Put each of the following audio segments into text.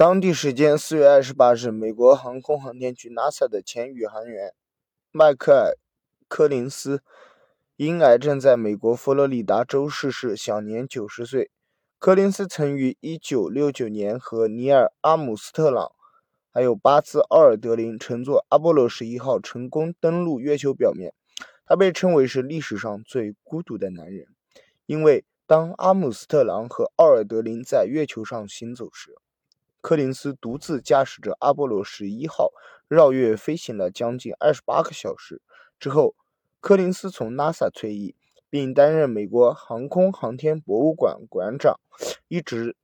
当地时间四月二十八日，美国航空航天局 NASA 的前宇航员迈克尔·柯林斯因癌症在美国佛罗里达州逝世，享年九十岁。柯林斯曾于一九六九年和尼尔·阿姆斯特朗还有巴兹·奥尔德林乘坐阿波罗十一号成功登陆月球表面。他被称为是历史上最孤独的男人，因为当阿姆斯特朗和奥尔德林在月球上行走时，柯林斯独自驾驶着阿波罗十一号绕月飞行了将近二十八个小时。之后，柯林斯从 NASA 退役，并担任美国航空航天博物馆馆长，一直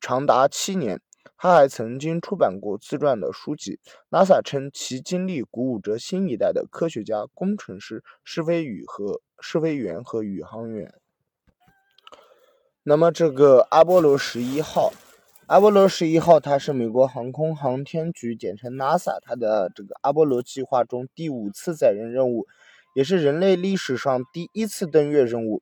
长达七年。他还曾经出版过自传的书籍。NASA 称其经历鼓舞着新一代的科学家、工程师、试飞宇和试飞员和宇航员。那么，这个阿波罗十一号，阿波罗十一号，它是美国航空航天局简称 NASA 它的这个阿波罗计划中第五次载人任务，也是人类历史上第一次登月任务。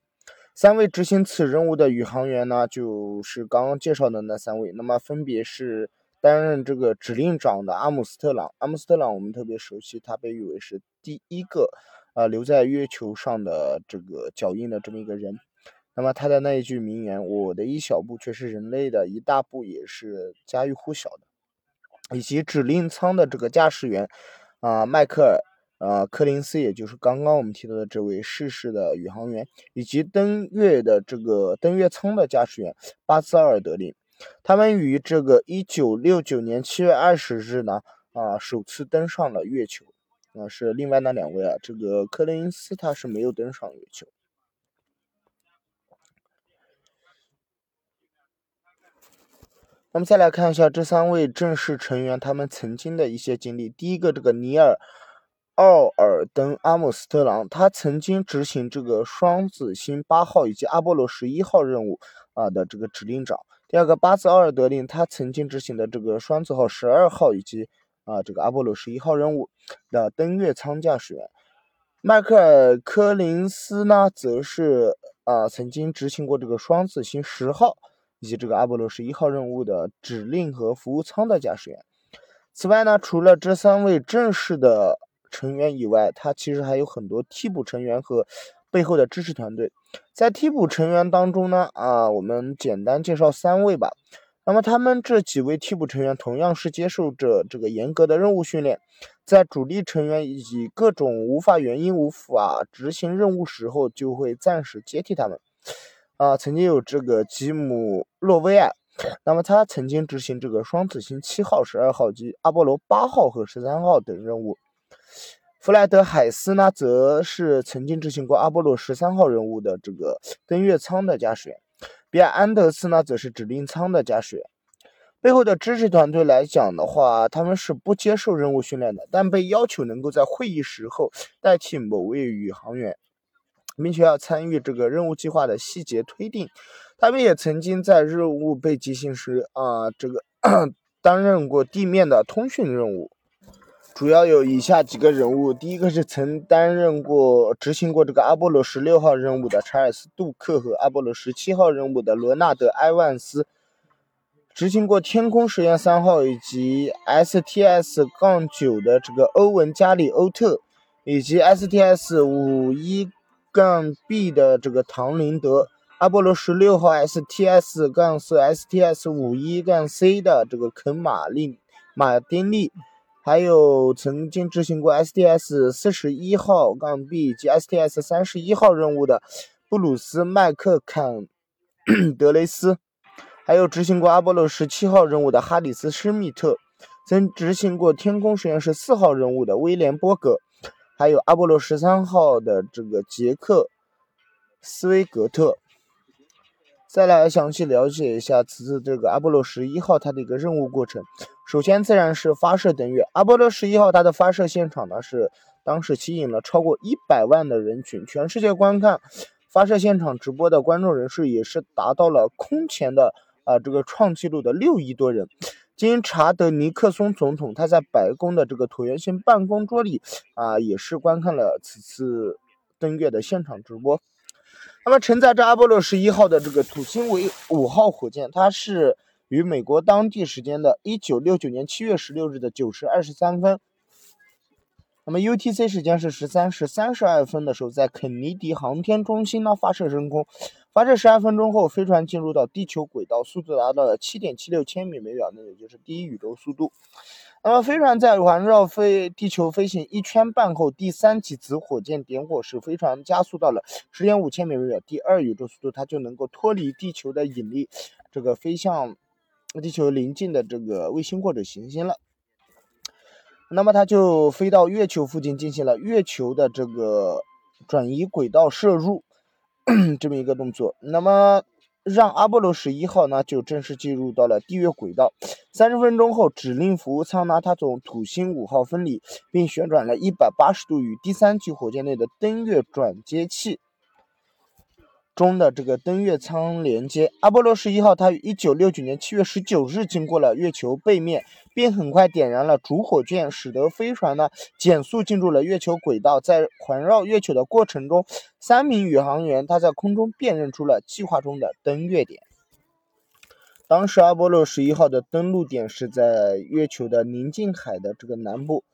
三位执行此任务的宇航员呢，就是刚刚介绍的那三位。那么分别是担任这个指令长的阿姆斯特朗。阿姆斯特朗我们特别熟悉，他被誉为是第一个啊留在月球上的这个脚印的这么一个人。那么他的那一句名言：“我的一小步却是人类的一大步”，也是家喻户晓的。以及指令舱的这个驾驶员啊，迈克尔。呃，柯林斯，也就是刚刚我们提到的这位逝世的宇航员，以及登月的这个登月舱的驾驶员巴兹尔德林，他们于这个一九六九年七月二十日呢，啊，首次登上了月球。啊，是另外那两位啊，这个柯林斯他是没有登上月球。那么再来看一下这三位正式成员他们曾经的一些经历。第一个，这个尼尔。奥尔登·阿姆斯特朗，他曾经执行这个双子星八号以及阿波罗十一号任务啊的这个指令长。第二个，巴兹·奥尔德林，他曾经执行的这个双子号十二号以及啊这个阿波罗十一号任务的登月舱驾驶员。迈克尔·科林斯呢，则是啊曾经执行过这个双子星十号以及这个阿波罗十一号任务的指令和服务舱的驾驶员。此外呢，除了这三位正式的。成员以外，他其实还有很多替补成员和背后的支持团队。在替补成员当中呢，啊，我们简单介绍三位吧。那么他们这几位替补成员同样是接受着这个严格的任务训练，在主力成员以各种无法原因无法执行任务时候，就会暂时接替他们。啊，曾经有这个吉姆·洛威尔，那么他曾经执行这个双子星七号、十二号及阿波罗八号和十三号等任务。弗莱德·海斯呢，则是曾经执行过阿波罗十三号任务的这个登月舱的驾驶员；比尔·安德斯呢，则是指令舱的驾驶员。背后的支持团队来讲的话，他们是不接受任务训练的，但被要求能够在会议时候代替某位宇航员，并且要参与这个任务计划的细节推定。他们也曾经在任务被执行时啊，这个担任过地面的通讯任务。主要有以下几个人物，第一个是曾担任过、执行过这个阿波罗十六号任务的查尔斯·杜克和阿波罗十七号任务的罗纳德·埃万斯，执行过天空实验三号以及 STS- 杠九的这个欧文·加里·欧特，以及 STS- 五一杠 B 的这个唐林德，阿波罗十六号 STS- 杠四 STS- 五一杠 C 的这个肯·马利马丁利。还有曾经执行过 STS 四十一号杠 B 及 STS 三十一号任务的布鲁斯·麦克坎 德雷斯，还有执行过阿波罗十七号任务的哈里斯·施密特，曾执行过天空实验室四号任务的威廉·波格，还有阿波罗十三号的这个杰克·斯威格特。再来详细了解一下此次这个阿波罗十一号它的一个任务过程。首先自然是发射登月。阿波罗十一号它的发射现场呢是当时吸引了超过一百万的人群，全世界观看发射现场直播的观众人数也是达到了空前的啊这个创纪录的六亿多人。经查德尼克松总统他在白宫的这个椭圆形办公桌里啊也是观看了此次登月的现场直播。那么承载着阿波罗十一号的这个土星为五号火箭，它是于美国当地时间的一九六九年七月十六日的九时二十三分。那么 UTC 时间是十三时三十二分的时候，在肯尼迪航天中心呢发射升空。发射十二分钟后，飞船进入到地球轨道，速度达到了七点七六千米每秒，那也就是第一宇宙速度。那么飞船在环绕飞地球飞行一圈半后，第三级子火箭点火时，飞船加速到了十点五千米每秒，第二宇宙速度，它就能够脱离地球的引力，这个飞向地球邻近的这个卫星或者行星了。那么它就飞到月球附近，进行了月球的这个转移轨道摄入。这么一个动作，那么让阿波罗十一号呢就正式进入到了地月轨道。三十分钟后，指令服务舱呢它从土星五号分离，并旋转了一百八十度，与第三级火箭内的登月转接器。中的这个登月舱连接，阿波罗十一号，它于一九六九年七月十九日经过了月球背面，并很快点燃了主火箭，使得飞船呢减速进入了月球轨道。在环绕月球的过程中，三名宇航员他在空中辨认出了计划中的登月点。当时阿波罗十一号的登陆点是在月球的宁静海的这个南部，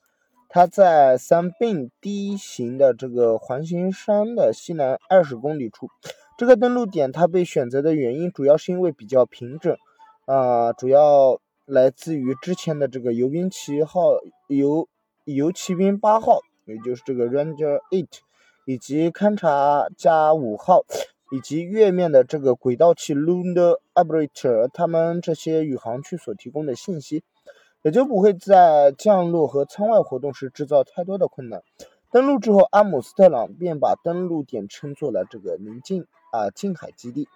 它在三并 D 型的这个环形山的西南二十公里处。这个登陆点它被选择的原因主要是因为比较平整，啊，主要来自于之前的这个游兵七号、游游骑兵八号，也就是这个 Ranger Eight，以及勘察加五号，以及月面的这个轨道器 Lunar Orbiter，他们这些宇航区所提供的信息，也就不会在降落和舱外活动时制造太多的困难。登陆之后，阿姆斯特朗便把登陆点称作了这个宁静。啊，近海基地。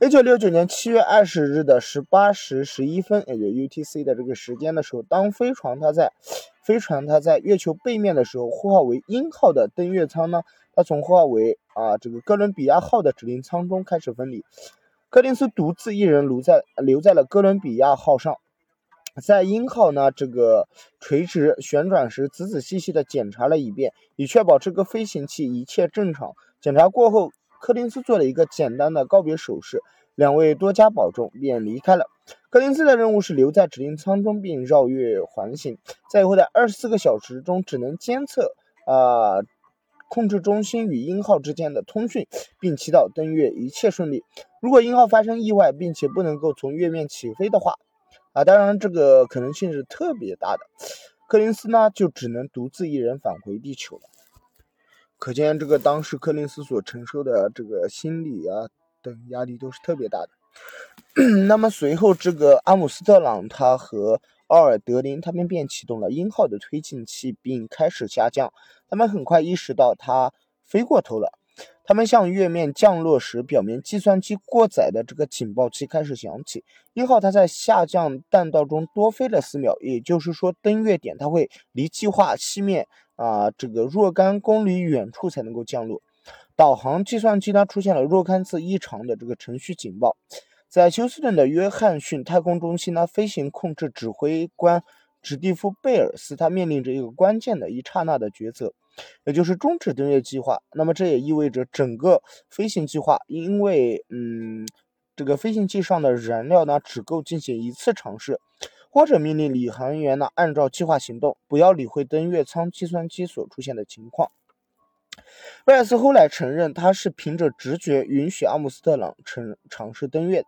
一九六九年七月二十日的十八时十一分，也就 UTC 的这个时间的时候，当飞船它在飞船它在月球背面的时候，呼号为鹰号的登月舱呢，它从呼号为啊这个哥伦比亚号的指令舱中开始分离。柯林斯独自一人留在留在了哥伦比亚号上，在鹰号呢这个垂直旋转时，仔仔细细的检查了一遍，以确保这个飞行器一切正常。检查过后。柯林斯做了一个简单的告别手势，两位多加保重，便离开了。柯林斯的任务是留在指令舱中并绕月环行，在以后的二十四个小时中，只能监测啊控制中心与鹰号之间的通讯，并祈祷登月一切顺利。如果鹰号发生意外，并且不能够从月面起飞的话，啊，当然这个可能性是特别大的，柯林斯呢就只能独自一人返回地球了。可见，这个当时柯林斯所承受的这个心理啊等压力都是特别大的。那么随后，这个阿姆斯特朗他和奥尔德林他们便启动了鹰号的推进器，并开始下降。他们很快意识到他飞过头了。他们向月面降落时，表面计算机过载的这个警报器开始响起。鹰号它在下降弹道中多飞了四秒，也就是说，登月点它会离计划西面。啊，这个若干公里远处才能够降落。导航计算机呢出现了若干次异常的这个程序警报。在休斯顿的约翰逊太空中心呢，飞行控制指挥官史蒂夫贝尔斯他面临着一个关键的一刹那的抉择，也就是终止登月计划。那么这也意味着整个飞行计划，因为嗯，这个飞行器上的燃料呢只够进行一次尝试。或者命令宇航员呢按照计划行动，不要理会登月舱计算机所出现的情况。威尔斯后来承认，他是凭着直觉允许阿姆斯特朗尝尝试登月的。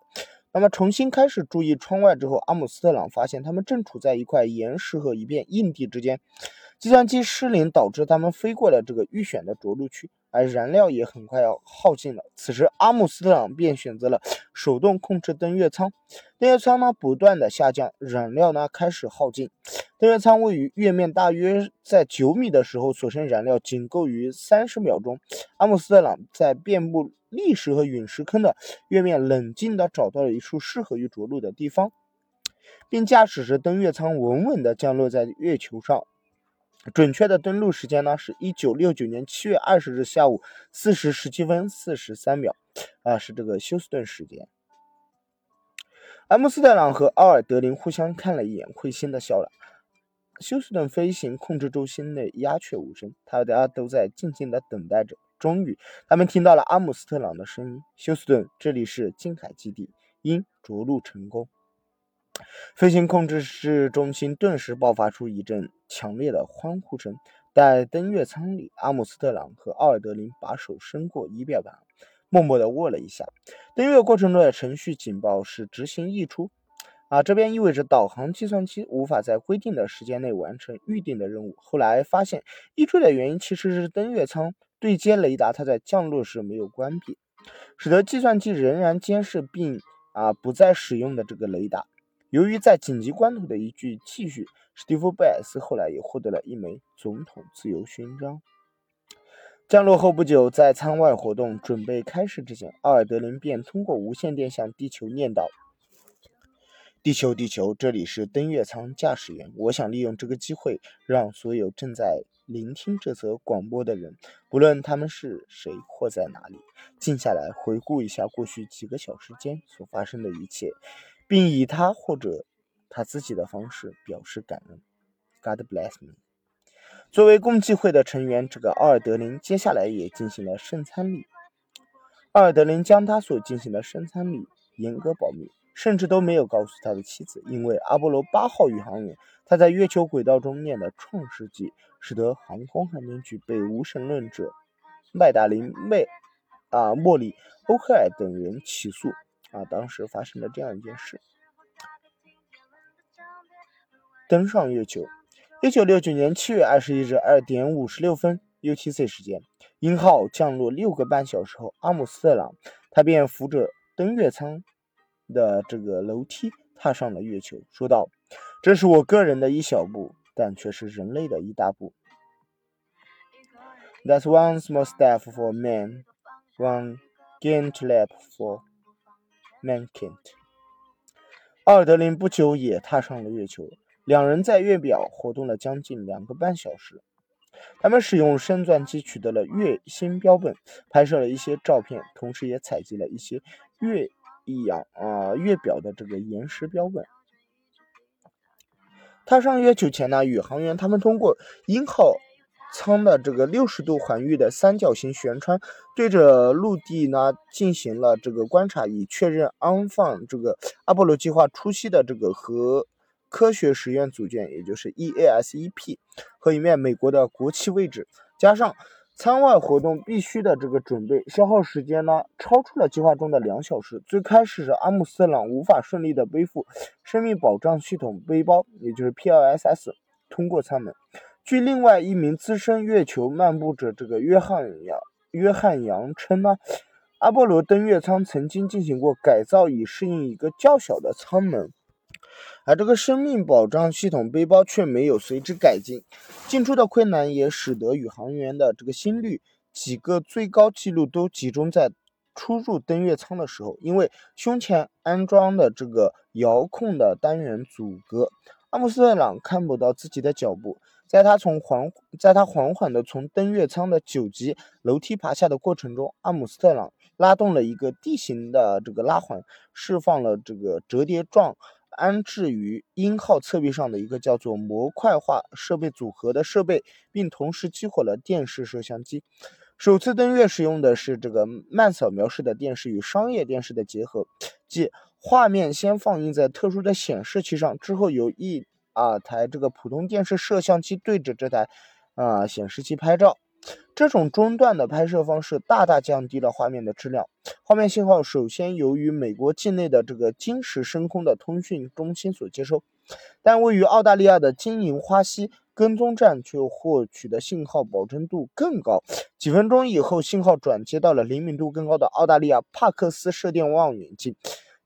那么重新开始注意窗外之后，阿姆斯特朗发现他们正处在一块岩石和一片硬地之间，计算机失灵导致他们飞过了这个预选的着陆区。而燃料也很快要耗尽了。此时，阿姆斯特朗便选择了手动控制登月舱。登月舱呢不断的下降，燃料呢开始耗尽。登月舱位于月面，大约在九米的时候，所剩燃料仅够于三十秒钟。阿姆斯特朗在遍布砾石和陨石坑的月面，冷静地找到了一处适合于着陆的地方，并驾驶着登月舱稳稳地降落在月球上。准确的登陆时间呢，是一九六九年七月二十日下午四时十七分四十三秒，啊，是这个休斯顿时间。阿姆斯特朗和奥尔德林互相看了一眼，会心的笑了。休斯顿飞行控制中心内鸦雀无声，大家都在静静的等待着。终于，他们听到了阿姆斯特朗的声音：“休斯顿，这里是近海基地，因着陆成功。飞行控制室中心顿时爆发出一阵强烈的欢呼声。在登月舱里，阿姆斯特朗和奥尔德林把手伸过仪表盘，默默地握了一下。登月过程中的程序警报是执行溢出，啊，这边意味着导航计算机无法在规定的时间内完成预定的任务。后来发现，溢出的原因其实是登月舱对接雷达，它在降落时没有关闭，使得计算机仍然监视并啊不再使用的这个雷达。由于在紧急关头的一句继续，史蒂夫·贝尔斯后来也获得了一枚总统自由勋章。降落后不久，在舱外活动准备开始之前，奥尔德林便通过无线电向地球念叨：“地球，地球，这里是登月舱驾驶员。我想利用这个机会，让所有正在聆听这则广播的人，不论他们是谁或在哪里，静下来回顾一下过去几个小时间所发生的一切。”并以他或者他自己的方式表示感恩。God bless me。作为共济会的成员，这个奥尔德林接下来也进行了圣餐礼。奥尔德林将他所进行的圣餐礼严格保密，甚至都没有告诉他的妻子，因为阿波罗八号宇航员他在月球轨道中念的《创世纪》，使得航空航天局被无神论者麦达林、麦啊莫里、欧克尔等人起诉。啊，当时发生了这样一件事：登上月球。一九六九年七月二十一日二点五十六分 UTC 时间，鹰号降落六个半小时后，阿姆斯特朗他便扶着登月舱的这个楼梯踏上了月球，说道：“这是我个人的一小步，但却是人类的一大步。” That's one small step for man, one giant leap for Mankind，奥尔德林不久也踏上了月球。两人在月表活动了将近两个半小时。他们使用升钻机取得了月星标本，拍摄了一些照片，同时也采集了一些月样啊月表的这个岩石标本。踏上月球前呢，宇航员他们通过鹰号。舱的这个六十度环域的三角形舷窗，对着陆地呢进行了这个观察，以确认安放这个阿波罗计划初期的这个核科学实验组件，也就是 EASEP 和一面美国的国旗位置，加上舱外活动必须的这个准备，消耗时间呢超出了计划中的两小时。最开始是阿姆斯特朗无法顺利的背负生命保障系统背包，也就是 PLSS 通过舱门。据另外一名资深月球漫步者这个约翰杨约翰杨称呢，阿波罗登月舱曾经进行过改造，以适应一个较小的舱门，而这个生命保障系统背包却没有随之改进。进出的困难也使得宇航员的这个心率几个最高纪录都集中在出入登月舱的时候，因为胸前安装的这个遥控的单元阻隔，阿姆斯特朗看不到自己的脚步。在他从缓，在他缓缓地从登月舱的九级楼梯爬下的过程中，阿姆斯特朗拉动了一个地形的这个拉环，释放了这个折叠状安置于鹰号侧壁上的一个叫做模块化设备组合的设备，并同时激活了电视摄像机。首次登月使用的是这个慢扫描式的电视与商业电视的结合，即画面先放映在特殊的显示器上，之后由一啊，台这个普通电视摄像机对着这台啊显示器拍照，这种中断的拍摄方式大大降低了画面的质量。画面信号首先由于美国境内的这个金石升空的通讯中心所接收，但位于澳大利亚的金银花溪跟踪站却获取的信号保真度更高。几分钟以后，信号转接到了灵敏度更高的澳大利亚帕克斯射电望远镜。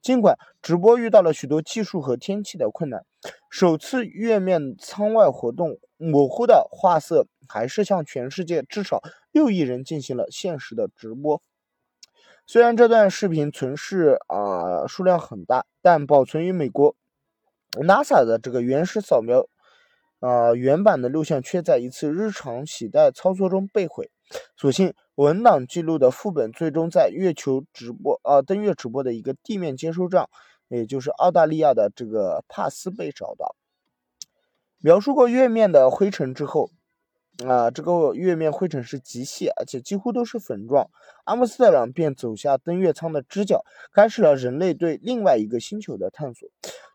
尽管直播遇到了许多技术和天气的困难，首次月面舱外活动模糊的画色还是向全世界至少六亿人进行了现实的直播。虽然这段视频存世啊数量很大，但保存于美国 NASA 的这个原始扫描啊原版的录像却在一次日常洗带操作中被毁。所幸。文档记录的副本最终在月球直播啊登月直播的一个地面接收站，也就是澳大利亚的这个帕斯被找到。描述过月面的灰尘之后，啊，这个月面灰尘是极细，而且几乎都是粉状。阿姆斯特朗便走下登月舱的支脚，开始了人类对另外一个星球的探索。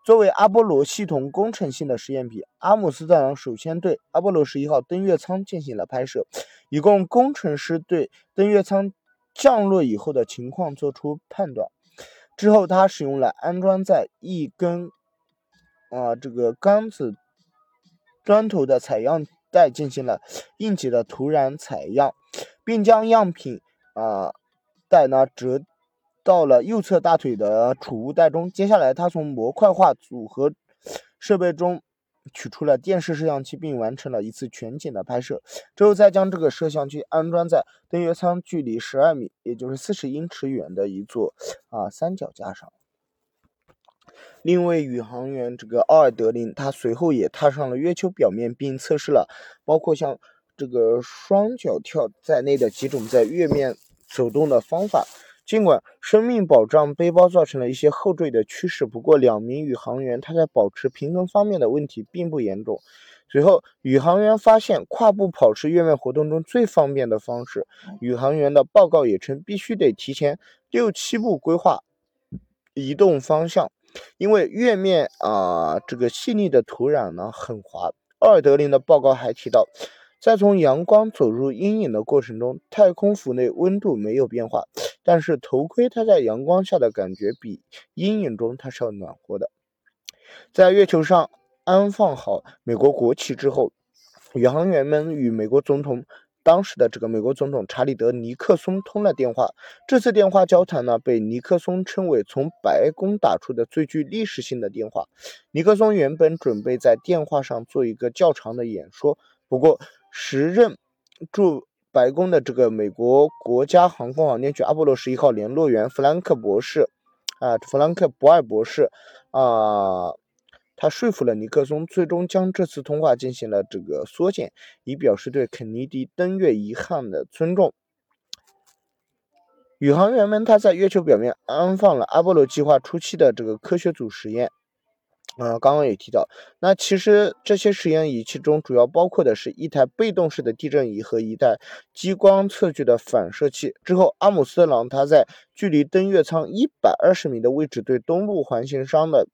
作为阿波罗系统工程性的实验品，阿姆斯特朗首先对阿波罗十一号登月舱进行了拍摄，以供工程师对登月舱降落以后的情况做出判断。之后，他使用了安装在一根啊这个钢子砖头的采样。再进行了应急的土壤采样，并将样品啊袋呢折到了右侧大腿的储物袋中。接下来，他从模块化组合设备中取出了电视摄像机，并完成了一次全景的拍摄。之后，再将这个摄像机安装在登月舱距离十二米，也就是四十英尺远的一座啊三脚架上。另一位宇航员这个奥尔德林，他随后也踏上了月球表面，并测试了包括像这个双脚跳在内的几种在月面走动的方法。尽管生命保障背包造成了一些后坠的趋势，不过两名宇航员他在保持平衡方面的问题并不严重。随后，宇航员发现跨步跑是月面活动中最方便的方式。宇航员的报告也称，必须得提前六七步规划移动方向。因为月面啊，这个细腻的土壤呢很滑。奥尔德林的报告还提到，在从阳光走入阴影的过程中，太空服内温度没有变化，但是头盔它在阳光下的感觉比阴影中它是要暖和的。在月球上安放好美国国旗之后，宇航员们与美国总统。当时的这个美国总统查理德尼克松通了电话。这次电话交谈呢，被尼克松称为从白宫打出的最具历史性的电话。尼克松原本准备在电话上做一个较长的演说，不过时任驻白宫的这个美国国家航空航天局阿波罗十一号联络员弗兰克博士，啊，弗兰克博尔博士，啊。他说服了尼克松，最终将这次通话进行了这个缩减，以表示对肯尼迪登月遗憾的尊重。宇航员们他在月球表面安放了阿波罗计划初期的这个科学组实验。啊，刚刚也提到，那其实这些实验仪器中主要包括的是一台被动式的地震仪和一台激光测距的反射器。之后，阿姆斯特朗他在距离登月舱一百二十米的位置对东部环形山的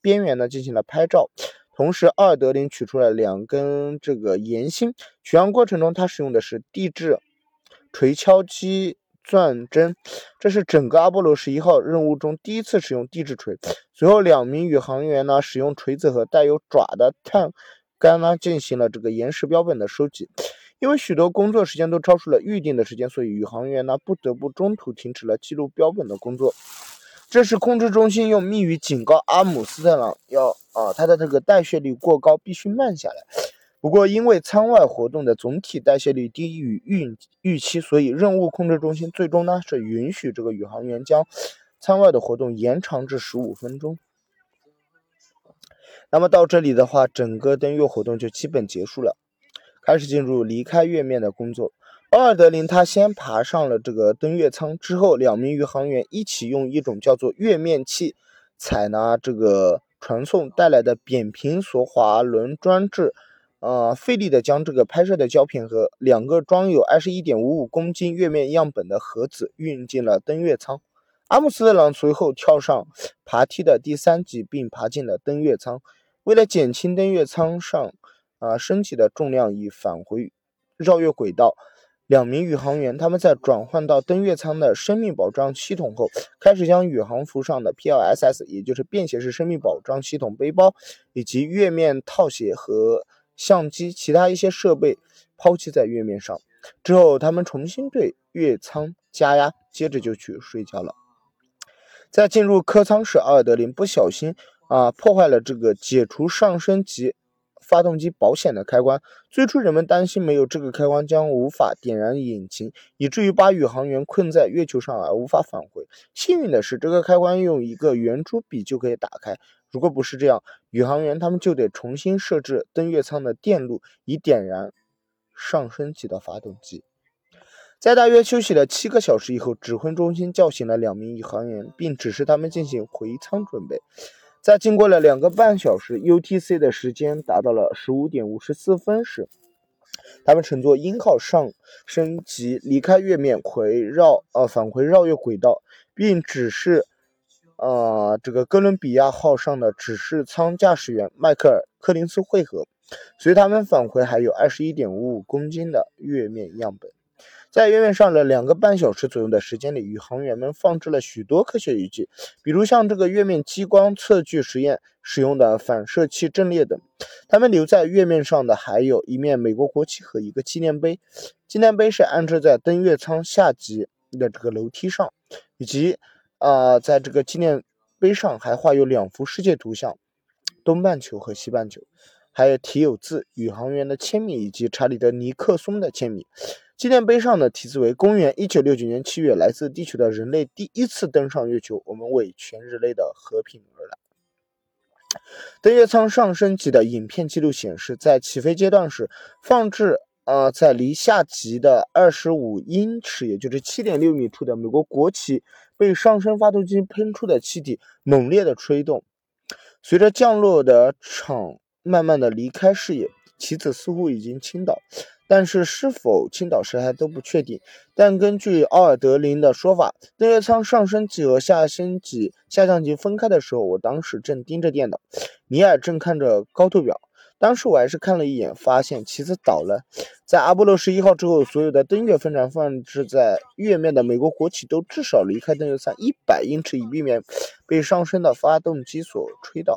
边缘呢进行了拍照，同时奥尔德林取出了两根这个岩芯。取样过程中，他使用的是地质锤敲机。钻针，这是整个阿波罗十一号任务中第一次使用地质锤。随后，两名宇航员呢，使用锤子和带有爪的碳杆呢，进行了这个岩石标本的收集。因为许多工作时间都超出了预定的时间，所以宇航员呢，不得不中途停止了记录标本的工作。这是，控制中心用密语警告阿姆斯特朗，要啊，他的这个代谢率过高，必须慢下来。不过，因为舱外活动的总体代谢率低于预预期，所以任务控制中心最终呢是允许这个宇航员将舱外的活动延长至十五分钟。那么到这里的话，整个登月活动就基本结束了，开始进入离开月面的工作。奥尔德林他先爬上了这个登月舱，之后两名宇航员一起用一种叫做月面器采纳这个传送带来的扁平索滑轮装置。呃，费力的将这个拍摄的胶片和两个装有二十一点五五公斤月面样本的盒子运进了登月舱。阿姆斯特朗随后跳上爬梯的第三级，并爬进了登月舱。为了减轻登月舱上啊身体的重量，以返回绕月轨道，两名宇航员他们在转换到登月舱的生命保障系统后，开始将宇航服上的 PLSS，也就是便携式生命保障系统背包，以及月面套鞋和。相机、其他一些设备抛弃在月面上之后，他们重新对月舱加压，接着就去睡觉了。在进入客舱时，阿尔德林不小心啊破坏了这个解除上升级发动机保险的开关。最初人们担心没有这个开关将无法点燃引擎，以至于把宇航员困在月球上而无法返回。幸运的是，这个开关用一个圆珠笔就可以打开。如果不是这样，宇航员他们就得重新设置登月舱的电路，以点燃上升级的发动机。在大约休息了七个小时以后，指挥中心叫醒了两名宇航员，并指示他们进行回舱准备。在经过了两个半小时，UTC 的时间达到了十五点五十四分时，他们乘坐鹰号上升及离开月面，回绕呃返回绕月轨道，并指示呃这个哥伦比亚号上的指示舱驾驶员迈克尔·柯林斯会合。随他们返回，还有二十一点五五公斤的月面样本。在月面上的两个半小时左右的时间里，宇航员们放置了许多科学仪器，比如像这个月面激光测距实验使用的反射器阵列等。他们留在月面上的还有一面美国国旗和一个纪念碑，纪念碑是安置在登月舱下级的这个楼梯上，以及啊，在这个纪念碑上还画有两幅世界图像，东半球和西半球，还有题有字、宇航员的签名以及查理德尼克松的签名。纪念碑上的题字为：“公元一九六九年七月，来自地球的人类第一次登上月球，我们为全人类的和平而来。”登月舱上升级的影片记录显示，在起飞阶段时，放置呃在离下级的二十五英尺，也就是七点六米处的美国国旗，被上升发动机喷出的气体猛烈的吹动。随着降落的场慢慢的离开视野，旗子似乎已经倾倒。但是是否倾倒时还都不确定。但根据奥尔德林的说法，登月舱上升级和下升级下降级分开的时候，我当时正盯着电脑，尼尔正看着高度表。当时我还是看了一眼，发现旗子倒了。在阿波罗十一号之后，所有的登月飞船放置在月面的美国国旗都至少离开登月舱一百英尺，以避免被上升的发动机所吹倒。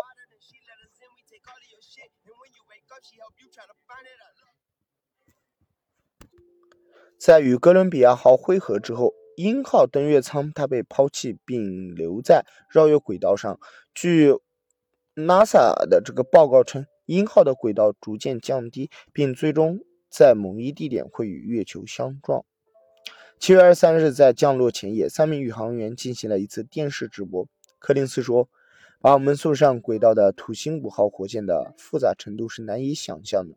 在与哥伦比亚号会合之后，鹰号登月舱它被抛弃并留在绕月轨道上。据 NASA 的这个报告称，鹰号的轨道逐渐降低，并最终在某一地点会与月球相撞。七月二十三日，在降落前夜，三名宇航员进行了一次电视直播。柯林斯说：“把我们送上轨道的土星五号火箭的复杂程度是难以想象的。”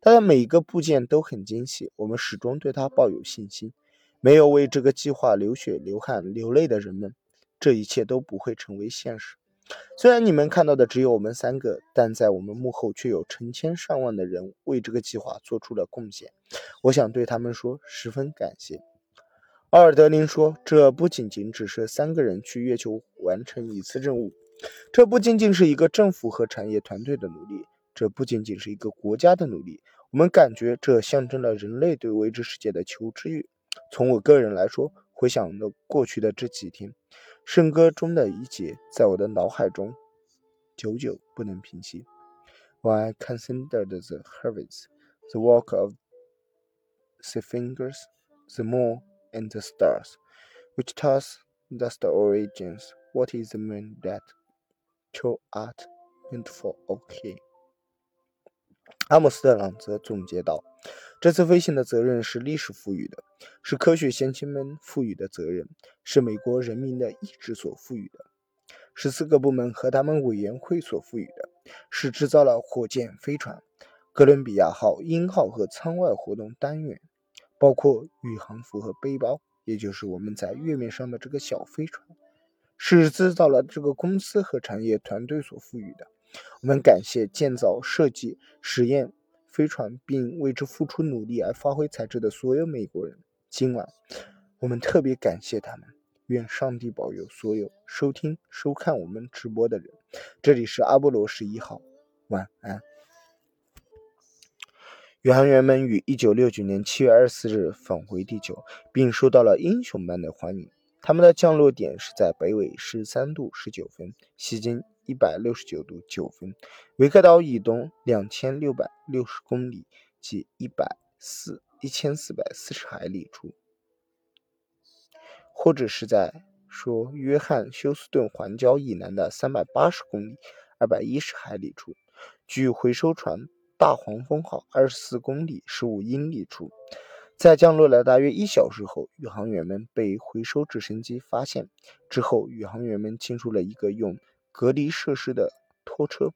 它的每一个部件都很精细，我们始终对它抱有信心。没有为这个计划流血、流汗、流泪的人们，这一切都不会成为现实。虽然你们看到的只有我们三个，但在我们幕后却有成千上万的人为这个计划做出了贡献。我想对他们说，十分感谢。奥尔德林说：“这不仅仅只是三个人去月球完成一次任务，这不仅仅是一个政府和产业团队的努力。”这不仅仅是一个国家的努力，我们感觉这象征了人类对未知世界的求知欲。从我个人来说，回想了过去的这几天，圣歌中的一节在我的脑海中久久不能平息。When I considered the heavens, the walk of the fingers, the moon and the stars, which tell us the origins, what is the moon that true art meant for OK? 阿姆斯特朗则总结道：“这次飞行的责任是历史赋予的，是科学先驱们赋予的责任，是美国人民的意志所赋予的，十四个部门和他们委员会所赋予的，是制造了火箭飞船、哥伦比亚号、鹰号和舱外活动单元，包括宇航服和背包，也就是我们在月面上的这个小飞船，是制造了这个公司和产业团队所赋予的。”我们感谢建造、设计、实验飞船并为之付出努力而发挥才智的所有美国人。今晚，我们特别感谢他们。愿上帝保佑所有收听、收看我们直播的人。这里是阿波罗十一号，晚安。宇航员们于1969年7月24日返回地球，并受到了英雄般的欢迎。他们的降落点是在北纬13度19分，西经。一百六十九度九分，维克岛以东两千六百六十公里，即一百四一千四百四十海里处，或者是在说约翰休斯顿环礁以南的三百八十公里，二百一十海里处，距回收船大黄蜂号二十四公里十五英里处。在降落了大约一小时后，宇航员们被回收直升机发现。之后，宇航员们进入了一个用。隔离设施的拖车，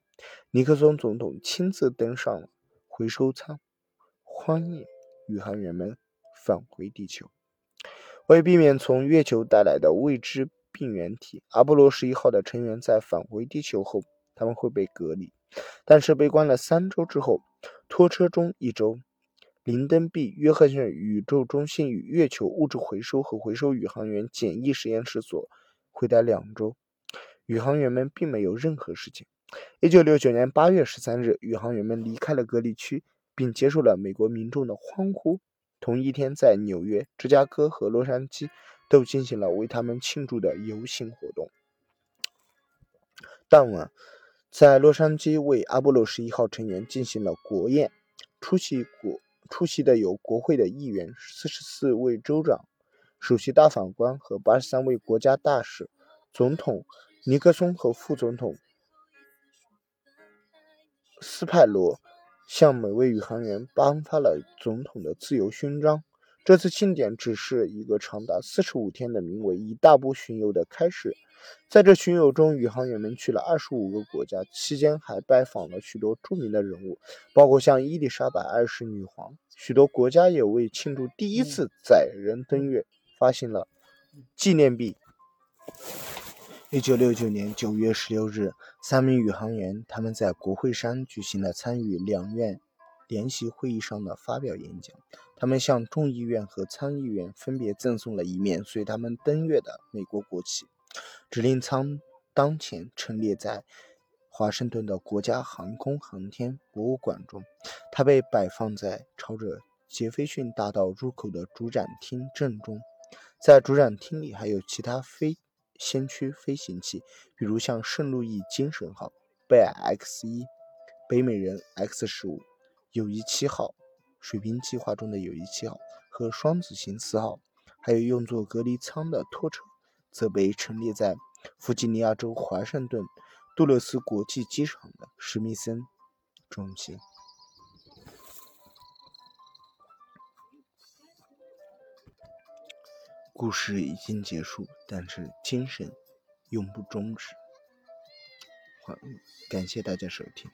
尼克松总统亲自登上了回收舱，欢迎宇航员们返回地球。为避免从月球带来的未知病原体，阿波罗十一号的成员在返回地球后，他们会被隔离。但是被关了三周之后，拖车中一周，林登 B 约翰逊宇宙中心与月球物质回收和回收宇航员简易实验室所回待两周。宇航员们并没有任何事情。一九六九年八月十三日，宇航员们离开了隔离区，并接受了美国民众的欢呼。同一天，在纽约、芝加哥和洛杉矶都进行了为他们庆祝的游行活动。当晚，在洛杉矶为阿波罗十一号成员进行了国宴，出席国出席的有国会的议员、四十四位州长、首席大法官和八十三位国家大使。总统尼克松和副总统。斯派罗向每位宇航员颁发了总统的自由勋章。这次庆典只是一个长达四十五天的名为“一大步巡游”的开始。在这巡游中，宇航员们去了二十五个国家，期间还拜访了许多著名的人物，包括像伊丽莎白二世女皇。许多国家也为庆祝第一次载人登月发行了纪念币。一九六九年九月十六日，三名宇航员他们在国会山举行了参与两院联席会议上的发表演讲。他们向众议院和参议院分别赠送了一面随他们登月的美国国旗。指令舱当前陈列在华盛顿的国家航空航天博物馆中，它被摆放在朝着杰斐逊大道入口的主展厅正中。在主展厅里还有其他飞。先驱飞行器，比如像圣路易精神号、贝尔 X 一、北美人 X 十五、友谊七号、水兵计划中的友谊七号和双子星四号，还有用作隔离舱的拖车，则被陈列在弗吉尼亚州华盛顿杜勒斯国际机场的史密森中心。故事已经结束，但是精神永不终止。感谢大家收听。